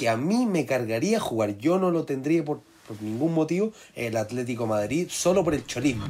que a mí me cargaría jugar, yo no lo tendría por, por ningún motivo, el Atlético Madrid, solo por el chorismo.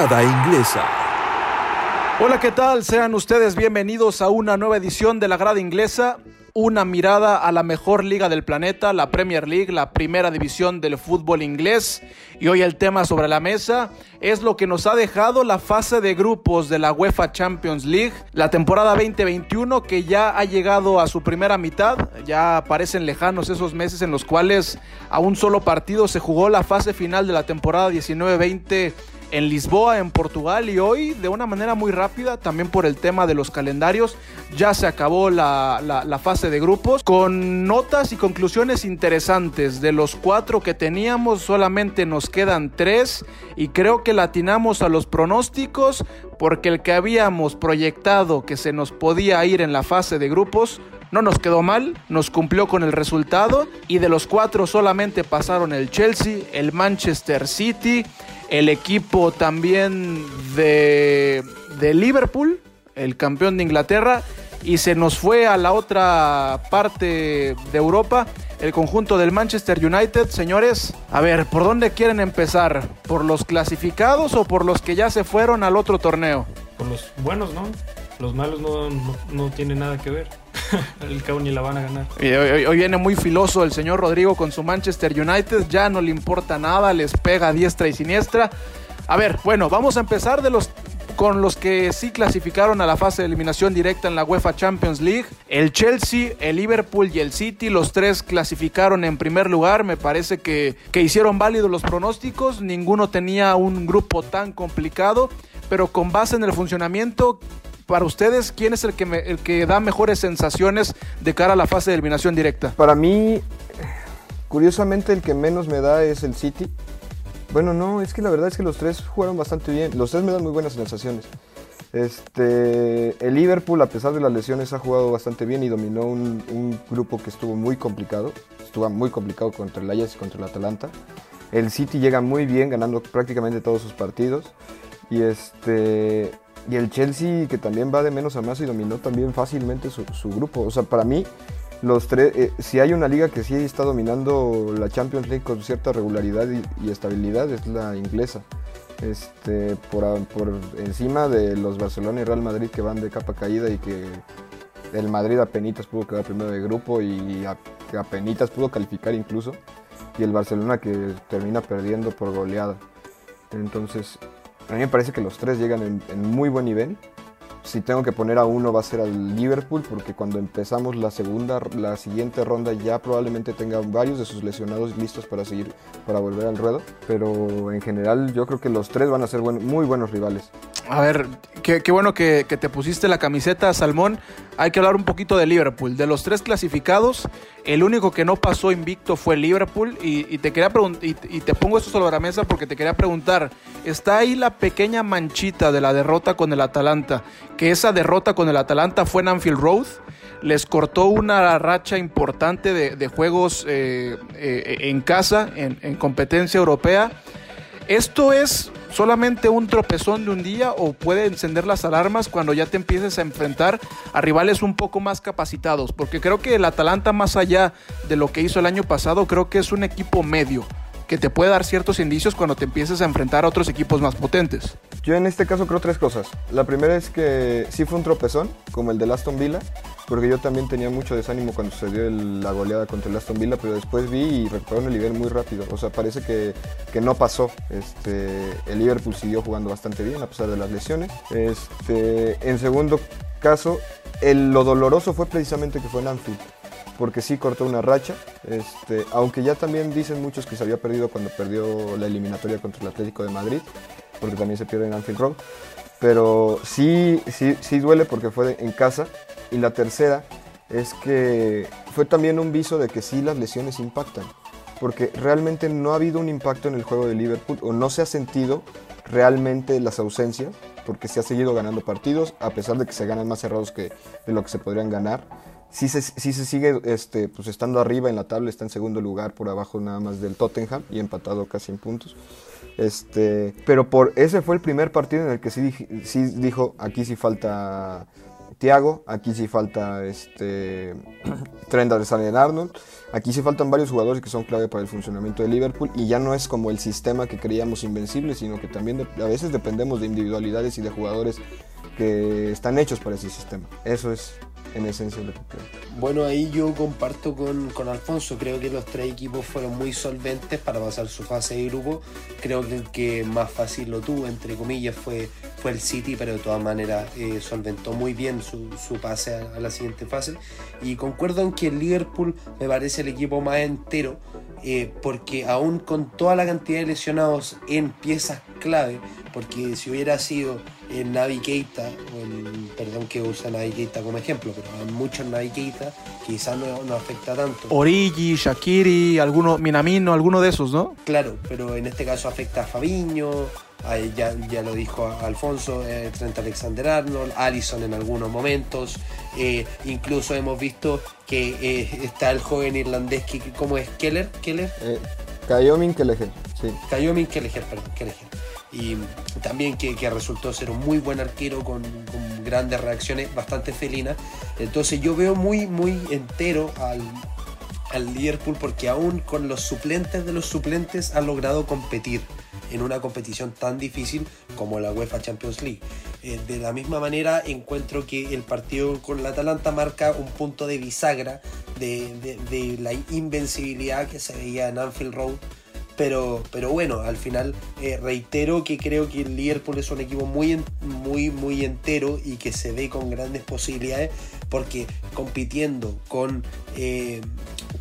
Inglesa. Hola, ¿qué tal? Sean ustedes bienvenidos a una nueva edición de la Grada Inglesa. Una mirada a la mejor liga del planeta, la Premier League, la primera división del fútbol inglés. Y hoy el tema sobre la mesa es lo que nos ha dejado la fase de grupos de la UEFA Champions League, la temporada 2021 que ya ha llegado a su primera mitad. Ya parecen lejanos esos meses en los cuales a un solo partido se jugó la fase final de la temporada 19-20 en Lisboa, en Portugal, y hoy de una manera muy rápida, también por el tema de los calendarios, ya se acabó la, fase de grupos, con notas y conclusiones interesantes. De los cuatro que teníamos, solamente nos quedan tres, y creo que latinamos a los pronósticos, porque el que habíamos proyectado que se nos podía ir en la fase de grupos, no nos quedó mal, nos cumplió con el resultado y de los cuatro solamente pasaron el Chelsea, el Manchester City, el equipo también de, de Liverpool, el campeón de Inglaterra, y se nos fue a la otra parte de Europa, el conjunto del Manchester United. Señores, a ver, ¿por dónde quieren empezar? ¿Por los clasificados o por los que ya se fueron al otro torneo? Por los buenos, ¿no? Los malos no, no, tienen nada que ver. el ni la van a ganar. Hoy, viene muy filoso el señor Rodrigo con su Manchester United. Ya no le importa nada, les pega diestra y siniestra. A ver, bueno, vamos a empezar de los con los que sí clasificaron a la fase de eliminación directa en la UEFA Champions League. El Chelsea, el Liverpool y el City, los tres clasificaron en primer lugar. Me parece que, que hicieron válidos los pronósticos. Ninguno tenía un grupo tan complicado, pero con base en el funcionamiento, para ustedes, ¿quién es el que, el que da mejores sensaciones de cara a la fase de eliminación directa? Para mí, curiosamente, el que menos me da es el City. Bueno, no, es que la verdad es que los tres jugaron bastante bien. Los tres me dan muy buenas sensaciones. Este, el Liverpool, a pesar de las lesiones, ha jugado bastante bien y dominó un, grupo que estuvo muy complicado. Estuvo muy complicado contra el Ajax y contra el Atalanta. El City llega muy bien, ganando prácticamente todos sus partidos. Y este, y el Chelsea, que también va de menos a más y dominó también fácilmente su, grupo. O sea, para mí, los tres, eh, si hay una liga que sí está dominando la Champions League con cierta regularidad y, estabilidad, es la inglesa. Este, por, encima de los Barcelona y Real Madrid que van de capa caída y que el Madrid apenas pudo quedar primero de grupo y apenas pudo calificar incluso. Y el Barcelona que termina perdiendo por goleada. Entonces, a mí me parece que los tres llegan en, muy buen nivel. Si tengo que poner a uno va a ser al Liverpool porque cuando empezamos la segunda, la siguiente ronda ya probablemente tenga varios de sus lesionados listos para seguir, para volver al ruedo. Pero en general yo creo que los tres van a ser muy buenos rivales. A ver, qué, bueno que, te pusiste la camiseta, Salmón. Hay que hablar un poquito de Liverpool. De los tres clasificados, el único que no pasó invicto fue Liverpool. Y, te quería y, y, te pongo esto sobre la mesa porque te quería preguntar: ¿está ahí la pequeña manchita de la derrota con el Atalanta? Que esa derrota con el Atalanta fue en Anfield Road. Les cortó una racha importante de, juegos eh, eh, en casa, en, en competencia europea. Esto es solamente un tropezón de un día o puede encender las alarmas cuando ya te empieces a enfrentar a rivales un poco más capacitados, porque creo que el Atalanta más allá de lo que hizo el año pasado, creo que es un equipo medio que te puede dar ciertos indicios cuando te empieces a enfrentar a otros equipos más potentes. Yo en este caso creo tres cosas. La primera es que sí fue un tropezón, como el de Aston Villa, porque yo también tenía mucho desánimo cuando sucedió la goleada contra el Aston Villa, pero después vi y recuperaron el nivel muy rápido. O sea, parece que, que no pasó. Este, el Liverpool siguió jugando bastante bien a pesar de las lesiones. Este, en segundo caso, el, lo doloroso fue precisamente que fue en Anfield porque sí cortó una racha, este, aunque ya también dicen muchos que se había perdido cuando perdió la eliminatoria contra el Atlético de Madrid, porque también se pierde en Anfield Road. pero sí, sí, sí duele porque fue en casa. Y la tercera es que fue también un viso de que sí las lesiones impactan, porque realmente no ha habido un impacto en el juego de Liverpool o no se ha sentido realmente las ausencias, porque se ha seguido ganando partidos, a pesar de que se ganan más cerrados que de lo que se podrían ganar. Sí se, sí se sigue este, pues estando arriba en la tabla, está en segundo lugar por abajo nada más del Tottenham y empatado casi en puntos. Este, pero por ese fue el primer partido en el que sí, sí dijo, aquí sí falta Thiago, aquí sí falta este, Trent Alexander-Arnold, aquí sí faltan varios jugadores que son clave para el funcionamiento de Liverpool y ya no es como el sistema que creíamos invencible, sino que también a veces dependemos de individualidades y de jugadores que están hechos para ese sistema. Eso es en esencia lo que creo. Bueno, ahí yo comparto con, con Alfonso. Creo que los tres equipos fueron muy solventes para pasar su fase de grupo. Creo que el que más fácil lo tuvo, entre comillas, fue, fue el City, pero de todas maneras eh, solventó muy bien su, su pase a, la siguiente fase. Y concuerdo en que el Liverpool me parece el equipo más entero, eh, porque aún con toda la cantidad de lesionados en piezas clave, porque si hubiera sido el Navi Keita, o el- perdón que usa Navi Keita como ejemplo, pero hay muchos Navi Keita, quizás no, no afecta tanto. Origi, Shakiri, alguno, Minamino, alguno de esos, ¿no? Claro, pero en este caso afecta a Fabiño, a- ya, ya lo dijo Alfonso, eh, Trent Alexander Arnold, Allison en algunos momentos. eh, incluso hemos visto que eh, está el joven irlandés, que, ¿cómo es? Keller, Keller, Eh, Kayomin Kelleher, sí. Kayomin Kelleher, perdón, Kelleher. Y también que, que resultó ser un muy buen arquero con, con grandes reacciones, bastante felinas. Entonces yo veo muy, muy entero al, al Liverpool porque aún con los suplentes de los suplentes ha logrado competir en una competición tan difícil como la UEFA Champions League. Eh, de la misma manera encuentro que el partido con la Atalanta marca un punto de bisagra de, de- de la invencibilidad que se veía en Anfield Road pero, pero bueno, al final eh, reitero que creo que el Liverpool es un equipo muy, muy, muy entero y que se ve con grandes posibilidades porque compitiendo con, eh,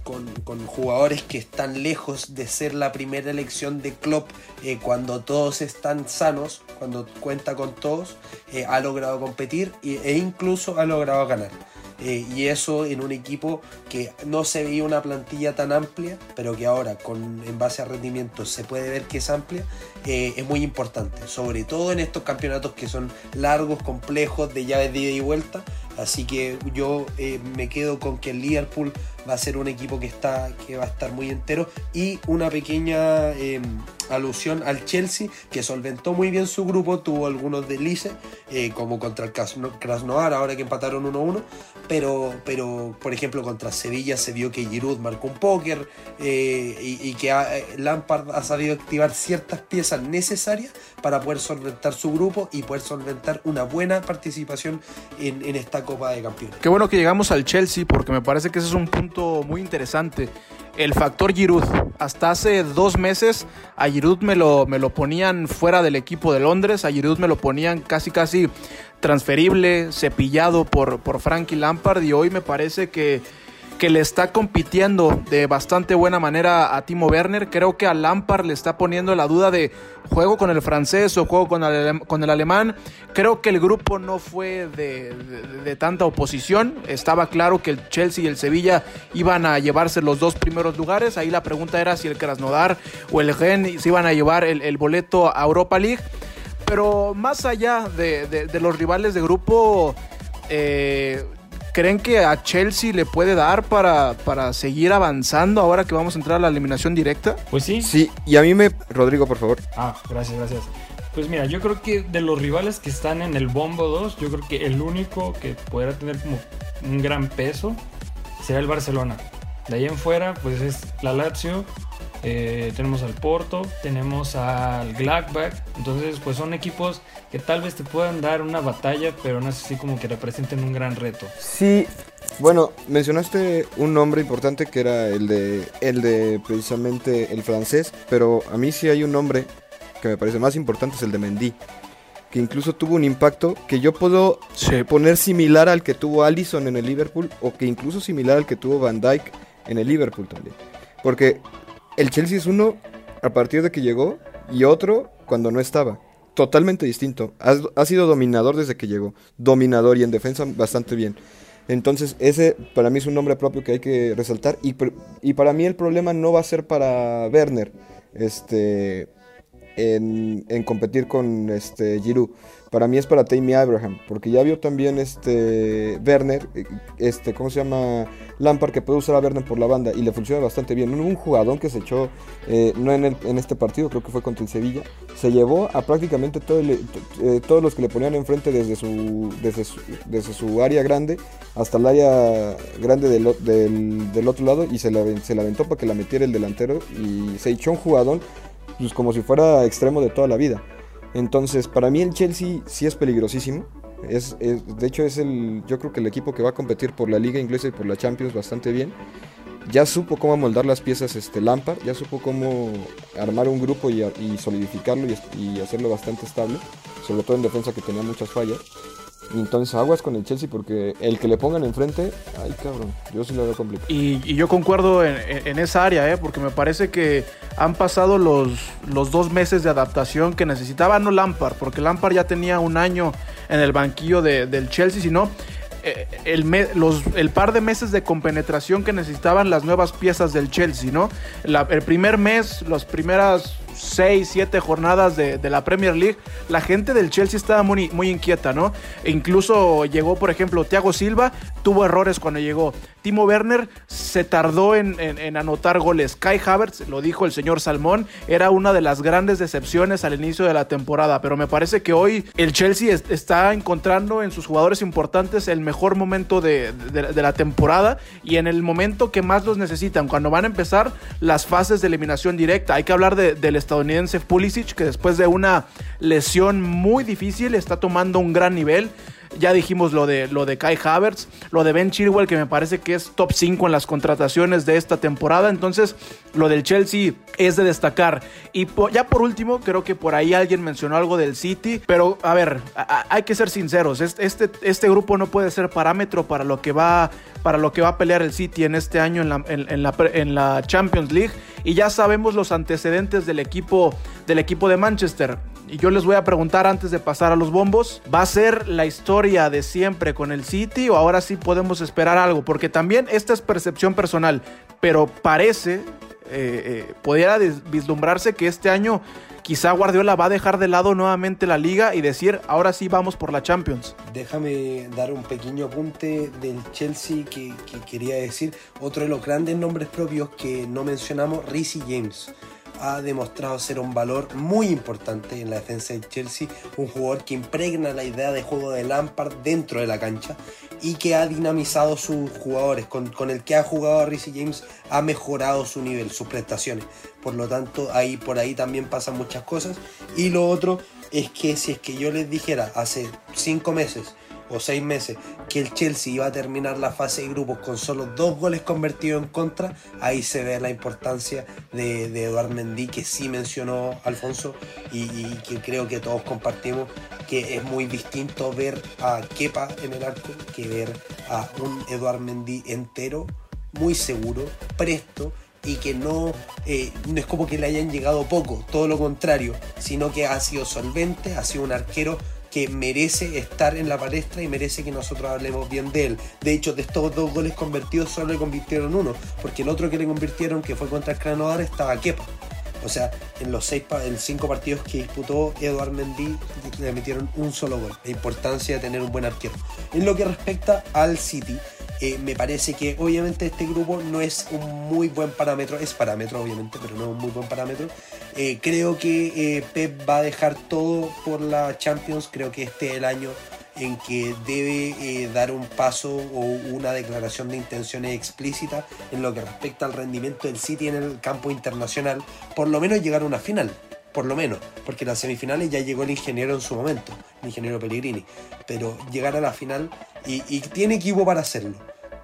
con, con jugadores que están lejos de ser la primera elección de Klopp eh, cuando todos están sanos, cuando cuenta con todos, ha logrado competir e incluso ha logrado ganar. Eh, y eso en un equipo que no se veía una plantilla tan amplia, pero que ahora con, en base a rendimiento se puede ver que es amplia, eh, es muy importante, sobre todo en estos campeonatos que son largos, complejos, de llaves de ida y vuelta. Así que yo eh, me quedo con que el Liverpool va a ser un equipo que, está, que va a estar muy entero. Y una pequeña eh, alusión al Chelsea que solventó muy bien su grupo, tuvo algunos deslices eh, como contra el Krasno- Krasnodar ahora que empataron 1-1 pero, pero por ejemplo contra Sevilla se vio que Giroud marcó un póker eh, y, que eh, Lampard ha sabido activar ciertas piezas necesarias para poder solventar su grupo y poder solventar una buena participación en, esta Copa de Campeones. Qué bueno que llegamos al Chelsea porque me parece que ese es un punto muy interesante. El factor Giroud. Hasta hace dos meses a Giroud me lo, me lo ponían fuera del equipo de Londres. A Giroud me lo ponían casi casi transferible, cepillado por, por Frankie Lampard. Y hoy me parece que, que le está compitiendo de bastante buena manera a Timo Werner. Creo que a Lampard le está poniendo la duda de juego con el francés o juego con el, con el alemán. Creo que el grupo no fue de, de- tanta oposición. Estaba claro que el Chelsea y el Sevilla iban a llevarse los dos primeros lugares. Ahí la pregunta era si el Krasnodar o el Gen se iban a llevar el, el boleto a Europa League. Pero más allá de, de- de los rivales de grupo, eh, ¿creen que a Chelsea le puede dar para, para seguir avanzando ahora que vamos a entrar a la eliminación directa? Pues sí. Sí, y a mí me... Rodrigo, por favor. Ah, gracias, gracias. Pues mira, yo creo que de los rivales que están en el Bombo 2, yo creo que el único que podrá tener como un gran peso será el Barcelona. De ahí en fuera, pues es la Lazio, eh, tenemos al Porto, tenemos al Gladbach. Entonces, pues son equipos que tal vez te puedan dar una batalla, pero no es así como que representen un gran reto. Sí, bueno, mencionaste un nombre importante que era el de, el de precisamente el francés, pero a mí sí hay un nombre que me parece más importante, es el de Mendy, que incluso tuvo un impacto que yo puedo Sí. poner similar al que tuvo Allison en el Liverpool o que incluso similar al que tuvo Van Dyke en el Liverpool también. Porque el Chelsea es uno a partir de que llegó y otro cuando no estaba. totalmente distinto. Ha, ha, sido dominador desde que llegó. Dominador y en defensa bastante bien. Entonces, ese para mí es un nombre propio que hay que resaltar. Y, y para mí el problema no va a ser para Werner. Este. En, competir con este Giroud para mí es para Tammy Abraham, porque ya vio también este Werner, este, ¿cómo se llama? Lampard, que puede usar a Werner por la banda y le funciona bastante bien. Un, jugador que se echó, eh, no en, este partido, creo que fue contra el Sevilla, se llevó a prácticamente todo eh, todos los que le ponían enfrente desde su, desde su, desde su área grande hasta el área grande del, del, otro lado y se la, se la aventó para que la metiera el delantero y se echó un jugador pues como si fuera extremo de toda la vida. Entonces, para mí el Chelsea sí es peligrosísimo. Es, de hecho, es el, yo creo que el equipo que va a competir por la Liga Inglesa y por la Champions bastante bien. Ya supo cómo moldar las piezas este, Lampard, ya supo cómo armar un grupo y, solidificarlo y hacerlo bastante estable, sobre todo en defensa que tenía muchas fallas. Entonces aguas con el Chelsea porque el que le pongan enfrente, ay cabrón, yo sí lo veo complicado. Y, yo concuerdo en, esa área, ¿eh? porque me parece que han pasado los, los dos meses de adaptación que necesitaba, no Lampard, porque Lampard ya tenía un año en el banquillo del Chelsea, sino eh, el, el, par de meses de compenetración que necesitaban las nuevas piezas del Chelsea, ¿no? el primer mes, las primeras 6, 7 jornadas de, la Premier League, la gente del Chelsea estaba muy, muy inquieta, ¿no? E incluso llegó, por ejemplo, Thiago Silva, tuvo errores cuando llegó. Timo Werner se tardó en, anotar goles. Kai Havertz, lo dijo el señor Salmón, era una de las grandes decepciones al inicio de la temporada, pero me parece que hoy el Chelsea está encontrando en sus jugadores importantes el mejor momento de, la temporada y en el momento que más los necesitan, cuando van a empezar las fases de eliminación directa. Hay que hablar del estadounidense Pulisic, que después de una lesión muy difícil está tomando un gran nivel. Ya dijimos lo de, lo de Kai Havertz, lo de Ben Chilwell, que me parece que es top 5 en las contrataciones de esta temporada. Entonces, lo del Chelsea es de destacar. Y ya por último, creo que por ahí alguien mencionó algo del City. Pero, a ver, hay que ser sinceros. Este, este grupo no puede ser parámetro para lo que va para lo que va a pelear el City en este año en la, en la Champions League. Y ya sabemos los antecedentes del equipo, del equipo de Manchester. Y yo les voy a preguntar antes de pasar a los bombos, ¿va a ser la historia de siempre con el City o ahora sí podemos esperar algo? Porque también esta es percepción personal, pero parece, eh, eh, pudiera vislumbrarse que este año quizá Guardiola va a dejar de lado nuevamente la liga y decir, ahora sí vamos por la Champions. Déjame dar un pequeño apunte del Chelsea que, que quería decir. Otro de los grandes nombres propios que no mencionamos, Rizzy James ha demostrado ser un valor muy importante en la defensa de Chelsea, un jugador que impregna la idea de juego de Lampard dentro de la cancha y que ha dinamizado sus jugadores, con, el que ha jugado a Reece James ha mejorado su nivel, sus prestaciones. Por lo tanto, ahí por ahí también pasan muchas cosas. Y lo otro es que si es que yo les dijera hace cinco meses o seis meses que el Chelsea iba a terminar la fase de grupos con solo dos goles convertidos en contra, ahí se ve la importancia de, de Eduard Mendy que sí mencionó Alfonso y, que creo que todos compartimos que es muy distinto ver a Kepa en el arco que ver a un Eduard Mendy entero, muy seguro, presto y que no, eh, no es como que le hayan llegado poco, todo lo contrario, sino que ha sido solvente, ha sido un arquero merece estar en la palestra y merece que nosotros hablemos bien de él. De hecho, de estos dos goles convertidos solo le convirtieron uno, porque el otro que le convirtieron, que fue contra el Krasnodar, estaba Kepa. O sea, en los seis, en cinco partidos que disputó Eduard Mendy le metieron un solo gol. La importancia de tener un buen arquero. En lo que respecta al City, eh, me parece que obviamente este grupo no es un muy buen parámetro, es parámetro obviamente, pero no es un muy buen parámetro. Eh, creo que eh, Pep va a dejar todo por la Champions, creo que este es el año en que debe dar un paso o una declaración de intenciones explícita en lo que respecta al rendimiento del City en el campo internacional, por lo menos llegar a una final por lo menos, porque en las semifinales ya llegó el ingeniero en su momento, el ingeniero Pellegrini, pero llegar a la final y, y tiene equipo para hacerlo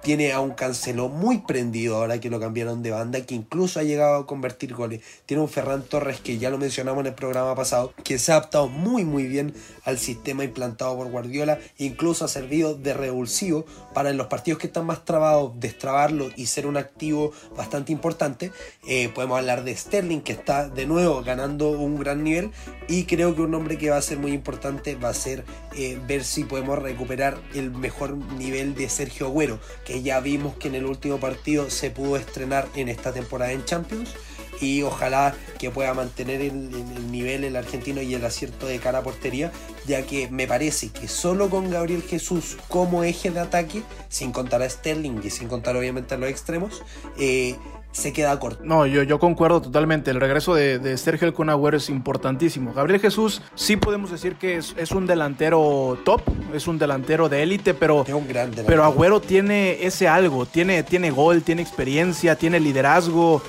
tiene a un Cancelo muy prendido ahora que lo cambiaron de banda, que incluso ha llegado a convertir goles. Tiene un Ferran Torres que ya lo mencionamos en el programa pasado, que se ha adaptado muy muy bien al sistema implantado por Guardiola, incluso ha servido de revulsivo para en los partidos que están más trabados, destrabarlo y ser un activo bastante importante. Eh, podemos hablar de Sterling, que está de nuevo ganando un gran nivel, y creo que un nombre que va a ser muy importante va a ser eh, ver si podemos recuperar el mejor nivel de Sergio Agüero, que ya vimos que en el último partido se pudo estrenar en esta temporada en Champions y ojalá que pueda mantener el, el, nivel el argentino y el acierto de cara a portería, ya que me parece que solo con Gabriel Jesús como eje de ataque, sin contar a Sterling y sin contar obviamente a los extremos, eh, se queda corto. No, yo, yo concuerdo totalmente. El regreso de, de Sergio El Agüero es importantísimo. Gabriel Jesús sí podemos decir que es, es un delantero top, es un delantero de élite, pero, Es un gran delantero. pero Agüero tiene ese algo, tiene, tiene gol, tiene experiencia, tiene liderazgo.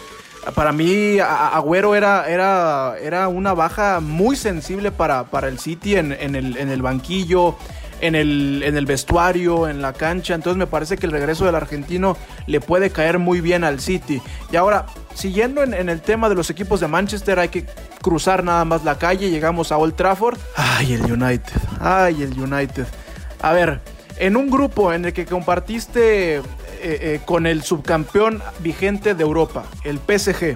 Para mí, Agüero era, era, era una baja muy sensible para, para el City en, en el, en el banquillo, en el, en el vestuario, en la cancha. Entonces me parece que el regreso del argentino le puede caer muy bien al City. Y ahora, siguiendo en, en el tema de los equipos de Manchester, hay que cruzar nada más la calle. Llegamos a Old Trafford. Ay, el United. Ay, el United. A ver, en un grupo en el que compartiste eh, eh, con el subcampeón vigente de Europa, el PSG,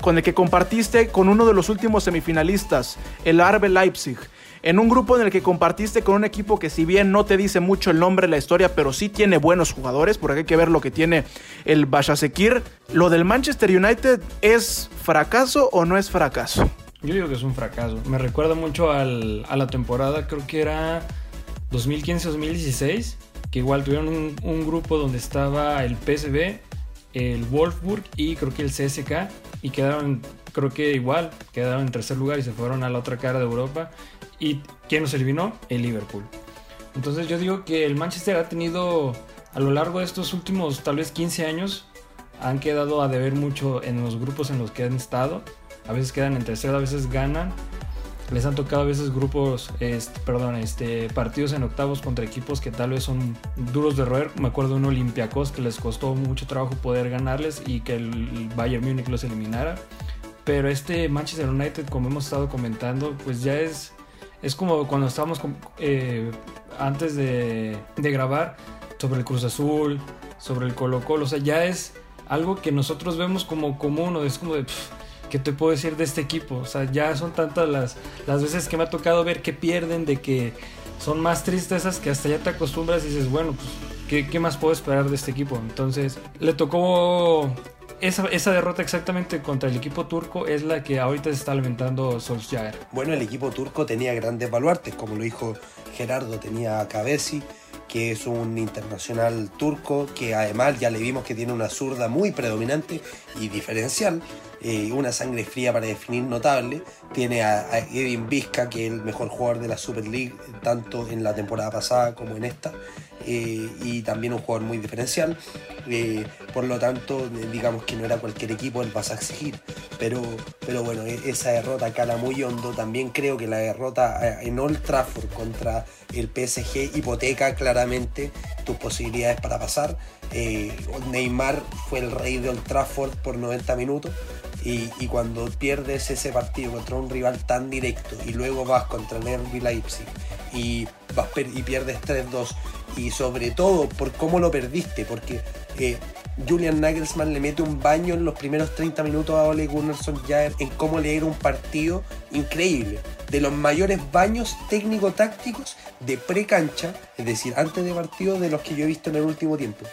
con el que compartiste con uno de los últimos semifinalistas, el RB Leipzig, en un grupo en el que compartiste con un equipo que si bien no te dice mucho el nombre, la historia, pero sí tiene buenos jugadores, porque hay que ver lo que tiene el Bashasekir, ¿lo del Manchester United es fracaso o no es fracaso? Yo digo que es un fracaso. Me recuerda mucho al- a la temporada, creo que era 2015-2016, que igual tuvieron un, un grupo donde estaba el PSV, el Wolfsburg y creo que el CSK, y quedaron, creo que igual, quedaron en tercer lugar y se fueron a la otra cara de Europa. ¿Y quién nos eliminó? El Liverpool. Entonces yo digo que el Manchester ha tenido, a lo largo de estos últimos tal vez 15 años, han quedado a deber mucho en los grupos en los que han estado. A veces quedan en tercero, a veces ganan. Les han tocado a veces grupos, este, perdón, este, partidos en octavos contra equipos que tal vez son duros de roer. Me acuerdo de un Olympiacos que les costó mucho trabajo poder ganarles y que el Bayern Múnich los eliminara. Pero este Manchester United, como hemos estado comentando, pues ya es, es como cuando estábamos eh, antes de, grabar sobre el Cruz Azul, sobre el Colo Colo. O sea, ya es algo que nosotros vemos como común o es como de... pff, ¿Qué te puedo decir de este equipo? O sea, ya son tantas las, las veces que me ha tocado ver que pierden, de que son más tristezas que hasta ya te acostumbras y dices, bueno, pues, ¿qué, qué más puedo esperar de este equipo? Entonces, le tocó esa, esa derrota exactamente contra el equipo turco, es la que ahorita se está lamentando Solskjaer. Bueno, el equipo turco tenía grandes baluartes, como lo dijo Gerardo, tenía a Cabesi, que es un internacional turco, que además ya le vimos que tiene una zurda muy predominante y diferencial, eh, una sangre fría para definir notable. Tiene a, a Edin Vizca, que es el mejor jugador de la Super League, tanto en la temporada pasada como en esta, eh, y también un jugador muy diferencial. Eh, por lo tanto, eh, digamos que no era cualquier equipo el vas a exigir. Pero, pero bueno, e- esa derrota cala muy hondo. También creo que la derrota eh, en Old Trafford contra el PSG hipoteca claramente tus posibilidades para pasar. Neymar fue el rey de Old Trafford por 90 minutos. Y, y cuando pierdes ese partido contra un rival tan directo y luego vas contra el Leipzig y, vas y pierdes 3-2 y sobre todo por cómo lo perdiste, porque eh, Julian Nagelsmann le mete un baño en los primeros 30 minutos a Ole Gunnar Solskjaer en cómo leer un partido increíble. De los mayores baños técnico-tácticos de pre-cancha, es decir, antes de partido, de los que yo he visto en el último tiempo.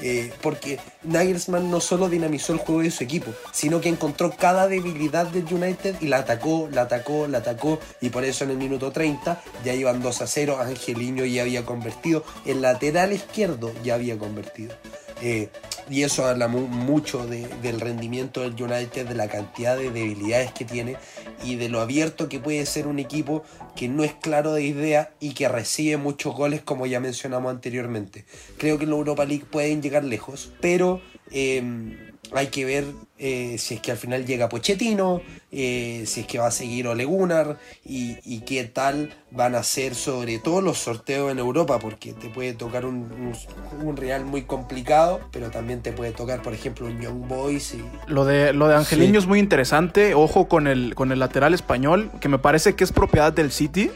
Eh, porque Nagelsmann no solo dinamizó el juego de su equipo, sino que encontró cada debilidad del United y la atacó, la atacó, la atacó, y por eso en el minuto 30 ya iban 2 a 0, Angeliño ya había convertido, el lateral izquierdo ya había convertido. Eh, y eso habla mu- mucho de- del rendimiento del United, de la cantidad de debilidades que tiene y de lo abierto que puede ser un equipo que no es claro de idea y que recibe muchos goles como ya mencionamos anteriormente. Creo que en la Europa League pueden llegar lejos, pero em, hay que ver eh, si es que al final llega Pochettino, eh, si es que va a seguir Ole Gunnar y, y, qué tal van a ser sobre todo los sorteos en Europa, porque te puede tocar un, un, un Real muy complicado, pero también te puede tocar, por ejemplo, un Young Boys. Y... Lo de, lo de Angeliño sí. es muy interesante, ojo con el, con el lateral español, que me parece que es propiedad del City.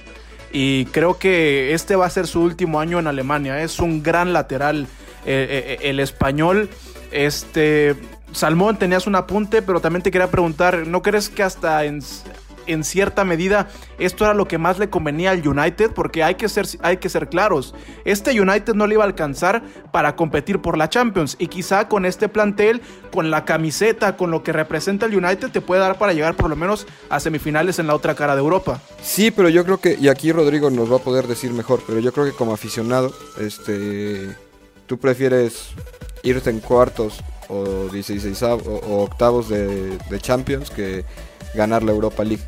Y creo que este va a ser su último año en Alemania. Es un gran lateral. Eh, eh, el español, este, Salmón, tenías un apunte, pero también te quería preguntar, ¿no crees que hasta en, en, cierta medida esto era lo que más le convenía al United? Porque hay que, ser, hay que ser claros, este United no le iba a alcanzar para competir por la Champions y quizá con este plantel, con la camiseta, con lo que representa el United, te puede dar para llegar por lo menos a semifinales en la otra cara de Europa. Sí, pero yo creo que, y aquí Rodrigo nos va a poder decir mejor, pero yo creo que como aficionado, este, tú prefieres irte en cuartos o 16 o, o octavos de, de, Champions que ganar la Europa League.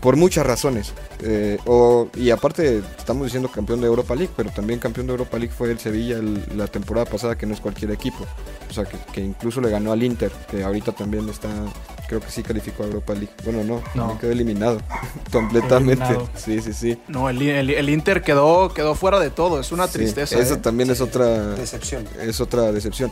Por muchas razones. Eh, o, y aparte, estamos diciendo campeón de Europa League, pero también campeón de Europa League fue el Sevilla el, la temporada pasada, que no es cualquier equipo. O sea, que, que, incluso le ganó al Inter, que ahorita también está, creo que sí calificó a Europa League. Bueno, no, no. quedó eliminado completamente. Eliminado. Sí, sí, sí. No, el, el, el, Inter quedó, quedó fuera de todo, es una tristeza. Esa ¿eh? también sí, es otra decepción. Es otra decepción.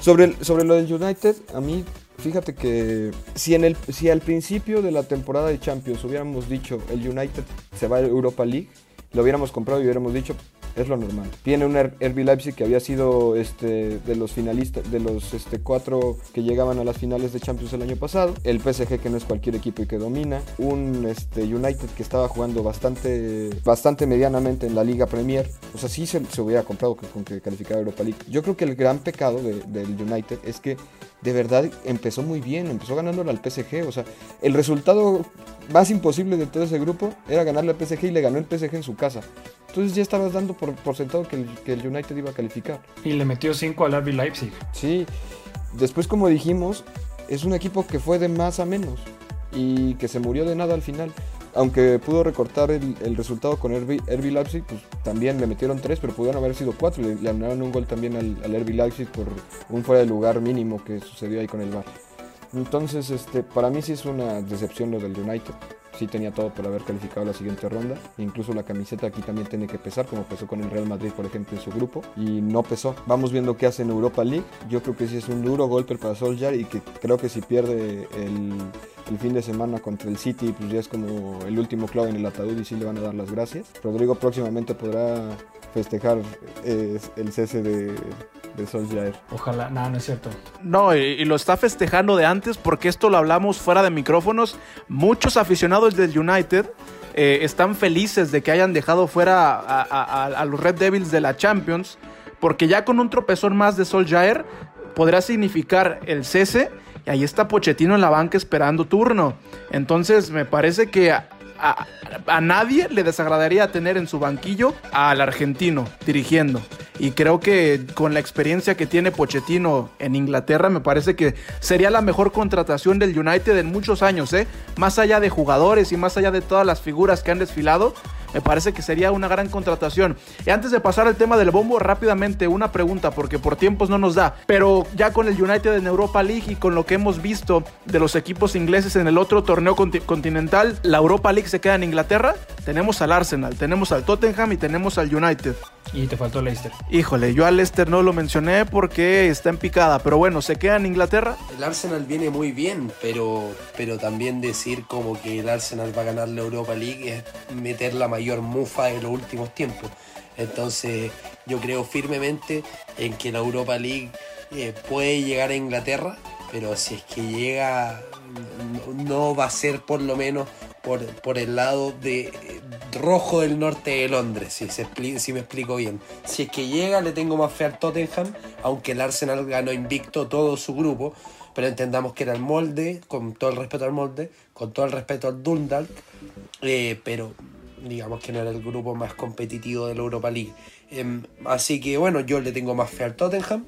Sobre, el, sobre lo del United, a mí, fíjate que si, en el, si al principio de la temporada de Champions hubiéramos dicho el United se va a Europa League, lo hubiéramos comprado y hubiéramos dicho es lo normal. Tiene un RB Leipzig que había sido este, de los finalistas, de los este, cuatro que llegaban a las finales de Champions el año pasado. El PSG que no es cualquier equipo y que domina. Un este, United que estaba jugando bastante, bastante medianamente en la Liga Premier. O sea, sí se, se hubiera comprado con que calificara Europa League. Yo creo que el gran pecado de, del United es que de verdad empezó muy bien, empezó ganándole al PSG. O sea, el resultado más imposible de todo ese grupo era ganarle al PSG y le ganó el PSG en su casa. Entonces ya estabas dando por, por sentado que el, que el, United iba a calificar. Y le metió 5 al RB Leipzig. Sí. Después, como dijimos, es un equipo que fue de más a menos y que se murió de nada al final. Aunque pudo recortar el, el resultado con RB, RB, Leipzig, pues también le metieron 3, pero pudieron haber sido 4. Le, le anularon un gol también al, al RB Leipzig por un fuera de lugar mínimo que sucedió ahí con el VAR. Entonces, este, para mí sí es una decepción lo del United sí tenía todo para haber calificado la siguiente ronda. Incluso la camiseta aquí también tiene que pesar, como pesó con el Real Madrid, por ejemplo, en su grupo. Y no pesó. Vamos viendo qué hace en Europa League. Yo creo que sí es un duro golpe para Solskjaer y que creo que si pierde el, el fin de semana contra el City, pues ya es como el último clavo en el ataúd y sí le van a dar las gracias. Rodrigo próximamente podrá festejar eh, el cese de, de Solskjaer. Ojalá, nada, no es cierto. No, y, y, lo está festejando de antes porque esto lo hablamos fuera de micrófonos. Muchos aficionados del United eh, están felices de que hayan dejado fuera a, a, a, los Red Devils de la Champions porque ya con un tropezón más de Solskjaer podrá significar el cese y ahí está Pochettino en la banca esperando turno. Entonces me parece que a, nadie le desagradaría tener en su banquillo al argentino dirigiendo. Y creo que con la experiencia que tiene Pochettino en Inglaterra, me parece que sería la mejor contratación del United en muchos años, ¿eh? Más allá de jugadores y más allá de todas las figuras que han desfilado, me parece que sería una gran contratación. Y antes de pasar al tema del bombo, rápidamente una pregunta, porque por tiempos no nos da. Pero ya con el United en Europa League y con lo que hemos visto de los equipos ingleses en el otro torneo continental, la Europa League se queda en Inglaterra. Tenemos al Arsenal, tenemos al Tottenham y tenemos al United. Y te faltó Leicester. Híjole, yo al Leicester no lo mencioné porque está en picada, pero bueno, se queda en Inglaterra. El Arsenal viene muy bien, pero, pero también decir como que el Arsenal va a ganar la Europa League es meter la mayor mufa de los últimos tiempos. Entonces yo creo firmemente en que la Europa League eh, puede llegar a Inglaterra, pero si es que llega no va a ser por lo menos por, por el lado de rojo del norte de Londres, si, se, si me explico bien. Si es que llega, le tengo más fe al Tottenham, aunque el Arsenal ganó invicto todo su grupo, pero entendamos que era el molde, con todo el respeto al molde, con todo el respeto al Dundalk, eh, pero digamos que no era el grupo más competitivo de la Europa League. Eh, así que bueno, yo le tengo más fe al Tottenham.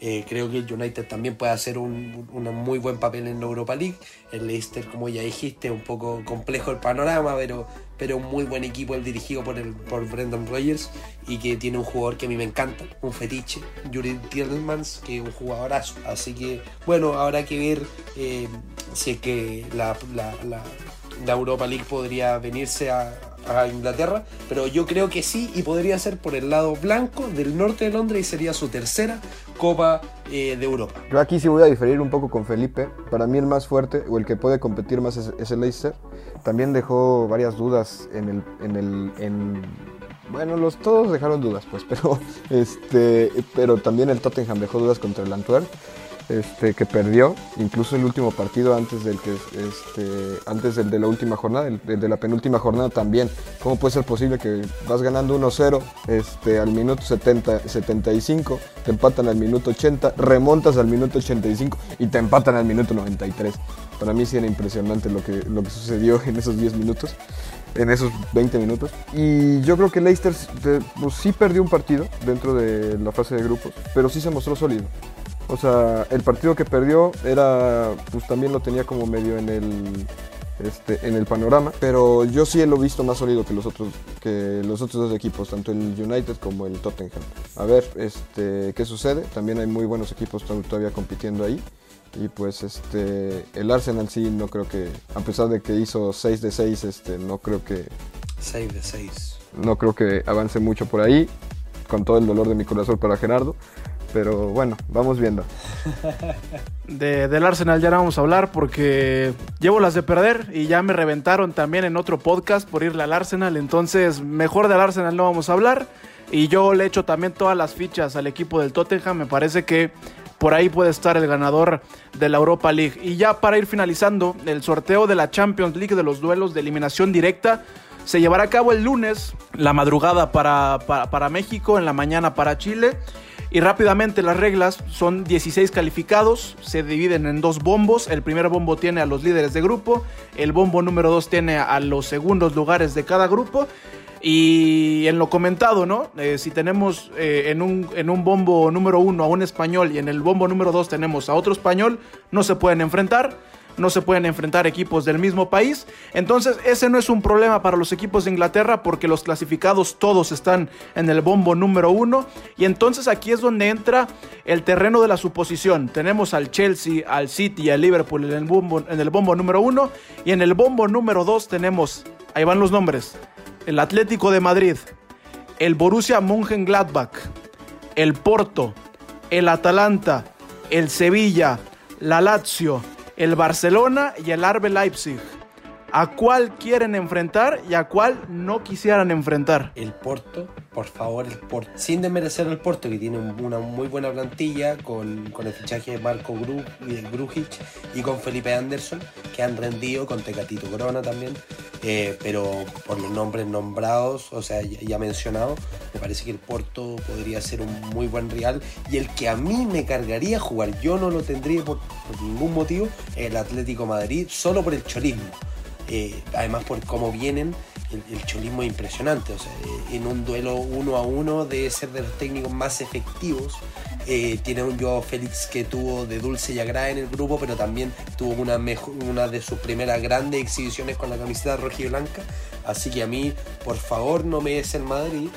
Eh, creo que el United también puede hacer un, muy buen papel en la Europa League. El Leicester, como ya dijiste, un poco complejo el panorama, pero, pero un muy buen equipo el dirigido por, el, por Brendan Rogers y que tiene un jugador que a mí me encanta, un fetiche, Yuri Tielemans, que es un jugadorazo. Así que, bueno, habrá que ver eh, si es que la, la, la Europa League podría venirse a, a Inglaterra, pero yo creo que sí y podría ser por el lado blanco del norte de Londres y sería su tercera Copa eh, de Europa. Yo aquí sí voy a diferir un poco con Felipe. Para mí el más fuerte o el que puede competir más es, el Leicester. También dejó varias dudas en el, en el en, bueno, los todos dejaron dudas, pues, pero este, pero también el Tottenham dejó dudas contra el Antwerp este, que perdió, incluso el último partido antes del que este, antes del de la última jornada, el, la penúltima jornada también. ¿Cómo puede ser posible que vas ganando 1-0 este, al minuto 70, 75, te empatan al minuto 80, remontas al minuto 85 y te empatan al minuto 93? Para mí sí era impresionante lo que, lo que sucedió en esos 10 minutos en esos 20 minutos. Y yo creo que Leicester pues, sí perdió un partido dentro de la fase de grupos, pero sí se mostró sólido. O sea, el partido que perdió era, pues también lo tenía como medio en el, este, en el panorama, pero yo sí lo he visto más sólido que los otros, que los otros dos equipos, tanto el United como el Tottenham. A ver, este, qué sucede. También hay muy buenos equipos todavía compitiendo ahí. Y pues este el Arsenal sí no creo que, a pesar de que hizo 6 de 6, este, no creo que. 6 de 6. No creo que avance mucho por ahí. Con todo el dolor de mi corazón para Gerardo. Pero bueno, vamos viendo. De, del Arsenal ya no vamos a hablar porque llevo las de perder y ya me reventaron también en otro podcast por irle al Arsenal. Entonces, mejor del Arsenal no vamos a hablar. Y yo le echo también todas las fichas al equipo del Tottenham. Me parece que por ahí puede estar el ganador de la Europa League. Y ya para ir finalizando, el sorteo de la Champions League de los duelos de eliminación directa se llevará a cabo el lunes, la madrugada para, para México, en la mañana para Chile. Y rápidamente las reglas son 16 calificados, se dividen en dos bombos. El primer bombo tiene a los líderes de grupo, el bombo número 2 tiene a los segundos lugares de cada grupo. Y en lo comentado, ¿no? Eh, si tenemos eh, en, un, en un bombo número 1 a un español y en el bombo número 2 tenemos a otro español, no se pueden enfrentar no se pueden enfrentar equipos del mismo país. Entonces ese no es un problema para los equipos de Inglaterra porque los clasificados todos están en el bombo número uno. Y entonces aquí es donde entra el terreno de la suposición. Tenemos al Chelsea, al City al Liverpool en el bombo, en el bombo número uno. Y en el bombo número dos tenemos, ahí van los nombres, el Atlético de Madrid, el Borussia Mönchengladbach, el Porto, el Atalanta, el Sevilla, la Lazio, el Barcelona y el RB Leipzig. ¿A cuál quieren enfrentar y a cuál no quisieran enfrentar? El Porto, por favor, el Porto. Sin desmerecer al Porto, que tiene una muy buena plantilla con, con el fichaje de Marco Gru, Grujic y con Felipe Anderson, que han rendido, con Tecatito Corona también. Eh, pero por los nombres nombrados, o sea, ya, ya, mencionado, me parece que el Porto podría ser un muy buen rival. Y el que a mí me cargaría jugar, yo no lo tendría por, por ningún motivo, el Atlético Madrid, solo por el cholismo. Además por cómo vienen, el, el, cholismo es impresionante. Eh, en un duelo uno a uno debe ser de los técnicos más efectivos. Eh, tiene un Joao Félix que tuvo de dulce y agrada en el grupo, pero también tuvo una, una de sus primeras grandes exhibiciones con la camiseta roja y blanca. Así que a mí, por favor, no me des el Madrid.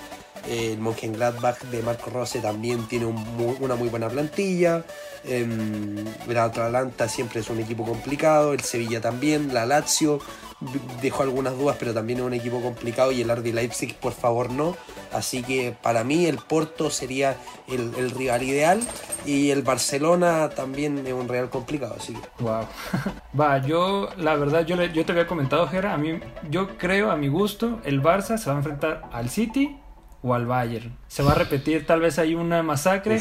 El Mönchengladbach de Marco Rose también tiene una muy buena plantilla. Eh, el Atalanta siempre es un equipo complicado. El Sevilla también. La Lazio dejó algunas dudas, pero también es un equipo complicado. Y el RB Leipzig, por favor, no. Así que para mí el Porto sería el, rival ideal. Y el Barcelona también es un real complicado. Así que. Wow. Va, yo, la verdad, yo, yo te había comentado, Jera. A mí, yo creo, a mi gusto, el Barça se va a enfrentar al City o al Bayern. Se va a repetir tal vez hay una masacre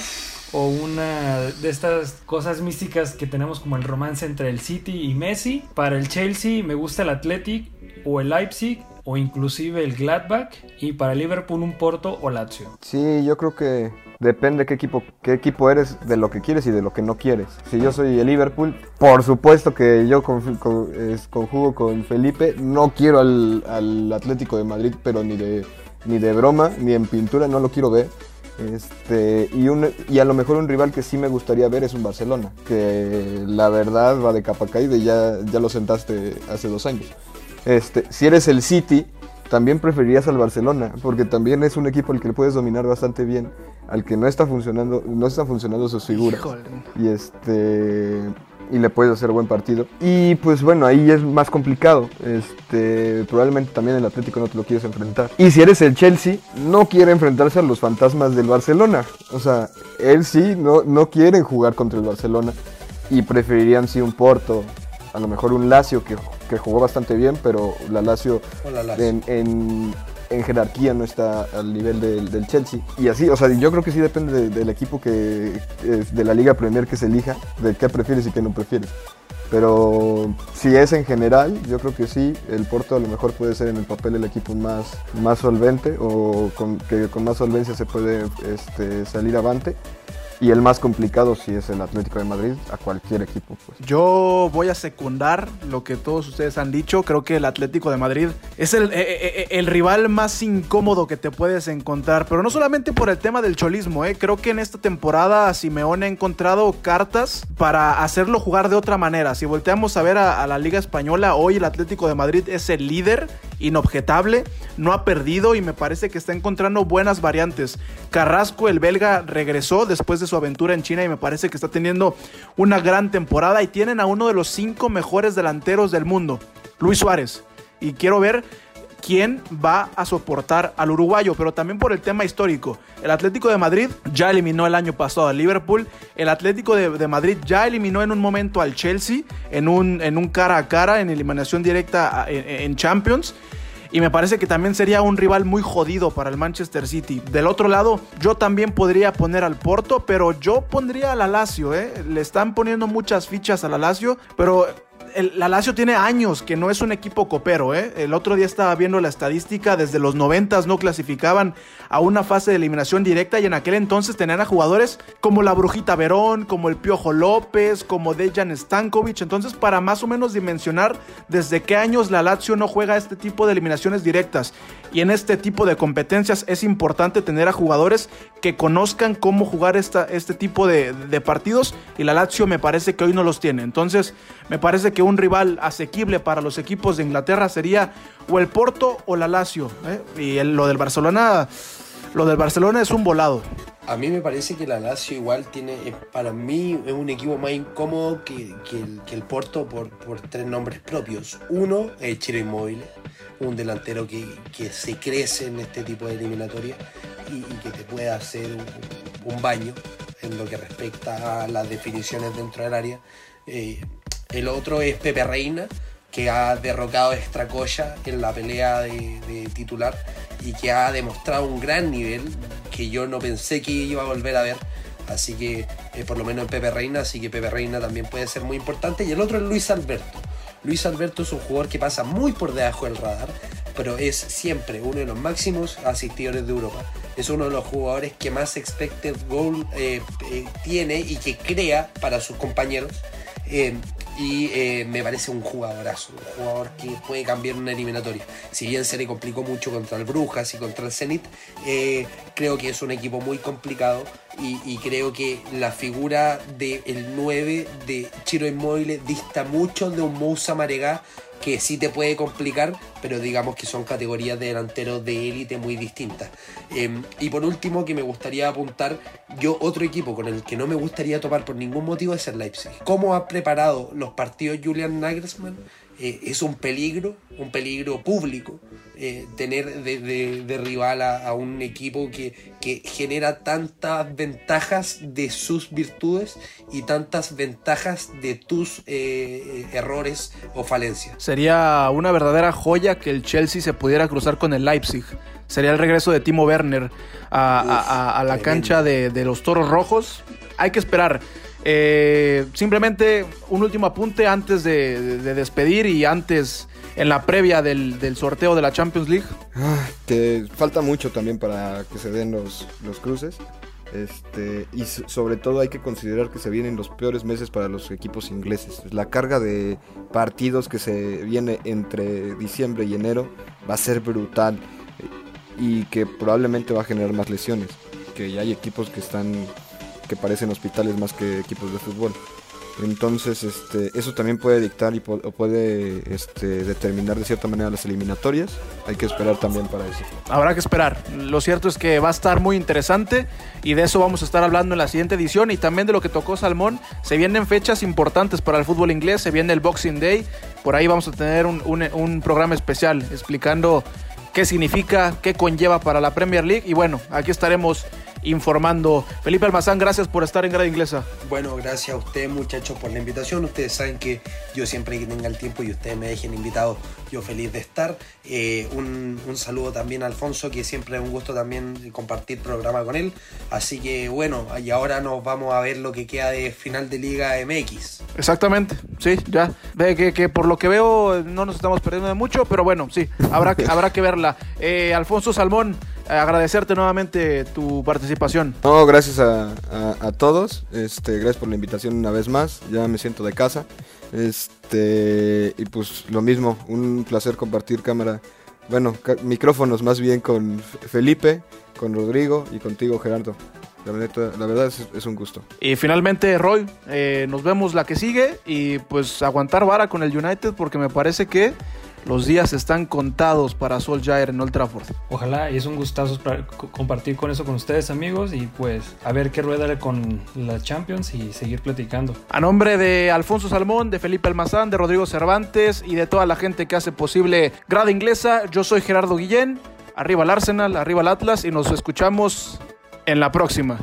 o una de estas cosas místicas que tenemos como el romance entre el City y Messi. Para el Chelsea me gusta el Athletic o el Leipzig o inclusive el Gladbach y para Liverpool un Porto o Lazio. Sí, yo creo que depende qué equipo, qué equipo eres, de lo que quieres y de lo que no quieres. Si yo soy el Liverpool, por supuesto que yo con, con, conjugo con Felipe, no quiero al, al Atlético de Madrid, pero ni de ni de broma, ni en pintura, no lo quiero ver. Este, y, un, y a lo mejor un rival que sí me gustaría ver es un Barcelona, que la verdad va de capa caída y ya, ya lo sentaste hace dos años. Este, si eres el City, también preferirías al Barcelona, porque también es un equipo al que le puedes dominar bastante bien, al que no está funcionando, no está funcionando sus figuras. Híjole. Y este y le puedes hacer buen partido. Y pues bueno, ahí es más complicado. Este, probablemente también el Atlético no te lo quieres enfrentar. Y si eres el Chelsea, no quiere enfrentarse a los fantasmas del Barcelona. O sea, él sí no, no quiere jugar contra el Barcelona. Y preferirían sí un Porto, a lo mejor un Lazio que, que jugó bastante bien, pero la Lazio la Lazio. en, en- en jerarquía no está al nivel del, Chelsea. Y así, o sea, yo creo que sí depende de- del equipo que de la Liga Premier que se elija, de qué prefieres y qué no prefieres. Pero si es en general, yo creo que sí, el Porto a lo mejor puede ser en el papel el equipo más, más solvente o que con más solvencia se puede este, salir avante. Y el más complicado sí es el Atlético de Madrid a cualquier equipo. Pues. Yo voy a secundar lo que todos ustedes han dicho. Creo que el Atlético de Madrid es el, eh, eh, el rival más incómodo que te puedes encontrar. Pero no solamente por el tema del cholismo. eh. Creo que en esta temporada Simeone ha encontrado cartas para hacerlo jugar de otra manera. Si volteamos a ver a, a la Liga Española, hoy el Atlético de Madrid es el líder inobjetable. No ha perdido y me parece que está encontrando buenas variantes. Carrasco, el belga, regresó después de su aventura en China y me parece que está teniendo una gran temporada y tienen a uno de los cinco mejores delanteros del mundo, Luis Suárez. Y quiero ver quién va a soportar al uruguayo, pero también por el tema histórico. El Atlético de Madrid ya eliminó el año pasado al Liverpool, el Atlético de, Madrid ya eliminó en un momento al Chelsea en un, en un cara a cara, en eliminación directa a- en- en Champions. Y me parece que también sería un rival muy jodido para el Manchester City. Del otro lado, yo también podría poner al Porto, pero yo pondría al la Lazio, ¿eh? Le están poniendo muchas fichas a la Lazio, pero el, la Lazio tiene años que no es un equipo copero, ¿eh? El otro día estaba viendo la estadística, desde los 90 no clasificaban a una fase de eliminación directa y en aquel entonces tenían a jugadores como la Brujita Verón, como el Piojo López, como Dejan Stankovic. Entonces, para más o menos dimensionar desde qué años la Lazio no juega este tipo de eliminaciones directas y en este tipo de competencias es importante tener a jugadores que conozcan cómo jugar esta, este tipo de, de partidos y la Lazio me parece que hoy no los tiene. Entonces, me parece que un rival asequible para los equipos de Inglaterra sería o el Porto o la Lazio. ¿eh? Y el- lo del Barcelona, lo del Barcelona es un volado. A mí me parece que la Lazio igual tiene, eh, para mí es un equipo más incómodo que, que el, que el Porto por, por tres nombres propios. Uno, es Chiro Inmóvil, un delantero que, que se crece en este tipo de eliminatoria y, que te puede hacer un, un baño en lo que respecta a las definiciones dentro del área. Eh, el otro es Pepe Reina, que ha derrocado a Extracoya en la pelea de, titular y que ha demostrado un gran nivel que yo no pensé que iba a volver a ver. Así que, eh, por lo menos en Pepe Reina, así que Pepe Reina también puede ser muy importante. Y el otro es Luis Alberto. Luis Alberto es un jugador que pasa muy por debajo del radar, pero es siempre uno de los máximos asistidores de Europa. Es uno de los jugadores que más expected goal eh, eh, tiene y que crea para sus compañeros. Y eh, me parece un jugadorazo, un jugador que puede cambiar una eliminatoria. Si bien se le complicó mucho contra el Brujas y contra el Zenit, eh, creo que es un equipo muy complicado y, creo que la figura del 9 de Chiro Inmóvil dista mucho de un Moussa Maregá que sí te puede complicar, pero digamos que son categorías de delanteros de élite muy distintas. Eh, y por último, que me gustaría apuntar, yo otro equipo con el que no me gustaría topar por ningún motivo es el Leipzig. ¿Cómo ha preparado los partidos Julian Nagelsmann? Eh, es un peligro, un peligro público, eh, tener de, de- de rival a, a un equipo que, que genera tantas ventajas de sus virtudes y tantas ventajas de tus eh, errores o falencias. Sería una verdadera joya que el Chelsea se pudiera cruzar con el Leipzig. Sería el regreso de Timo Werner a, a- a- a la tremendo. cancha de, de los Toros Rojos. Hay que esperar. Eh, simplemente un último apunte antes de, de- de despedir y antes en la previa del, sorteo de la Champions League. Ah, que falta mucho también para que se den los, los cruces. Este, y so- sobre todo hay que considerar que se vienen los peores meses para los equipos ingleses. La carga de partidos que se viene entre diciembre y enero va a ser brutal eh, y que probablemente va a generar más lesiones. que hay equipos que están que parecen hospitales más que equipos de fútbol. Entonces, este, eso también puede dictar y puede este, determinar de cierta manera las eliminatorias. Hay que esperar también para eso. Habrá que esperar. Lo cierto es que va a estar muy interesante y de eso vamos a estar hablando en la siguiente edición y también de lo que tocó Salmón. Se vienen fechas importantes para el fútbol inglés, se viene el Boxing Day. Por ahí vamos a tener un, un programa especial explicando qué significa, qué conlleva para la Premier League y bueno, aquí estaremos informando. Felipe Almazán, gracias por estar en Grada Inglesa. Bueno, gracias a usted muchachos por la invitación. Ustedes saben que yo siempre que tenga el tiempo y ustedes me dejen invitado, yo feliz de estar. Eh, un, saludo también a Alfonso, que siempre es un gusto también compartir programa con él. Así que bueno, y ahora nos vamos a ver lo que queda de final de Liga MX. Exactamente, sí, ya. Ve que, que por lo que veo no nos estamos perdiendo de mucho, pero bueno, sí, habrá, habrá que verla. Eh, Alfonso Salmón, agradecerte nuevamente tu participación. No, gracias a, todos. Este, gracias por la invitación una vez más. Ya me siento de casa. Este, y pues lo mismo, un placer compartir cámara. Bueno, micrófonos más bien con Felipe, con Rodrigo y contigo, Gerardo. La, verdad es, un gusto. Y finalmente, Roy, eh, nos vemos la que sigue y pues aguantar vara con el United porque me parece que los días están contados para Solskjaer en Old Trafford. Ojalá, y es un gustazo compartir con eso con ustedes, amigos, y pues a ver qué rueda con la Champions y seguir platicando. A nombre de Alfonso Salmón, de Felipe Almazán, de Rodrigo Cervantes y de toda la gente que hace posible Grada Inglesa, yo soy Gerardo Guillén. Arriba el Arsenal, arriba el Atlas y nos escuchamos en la próxima.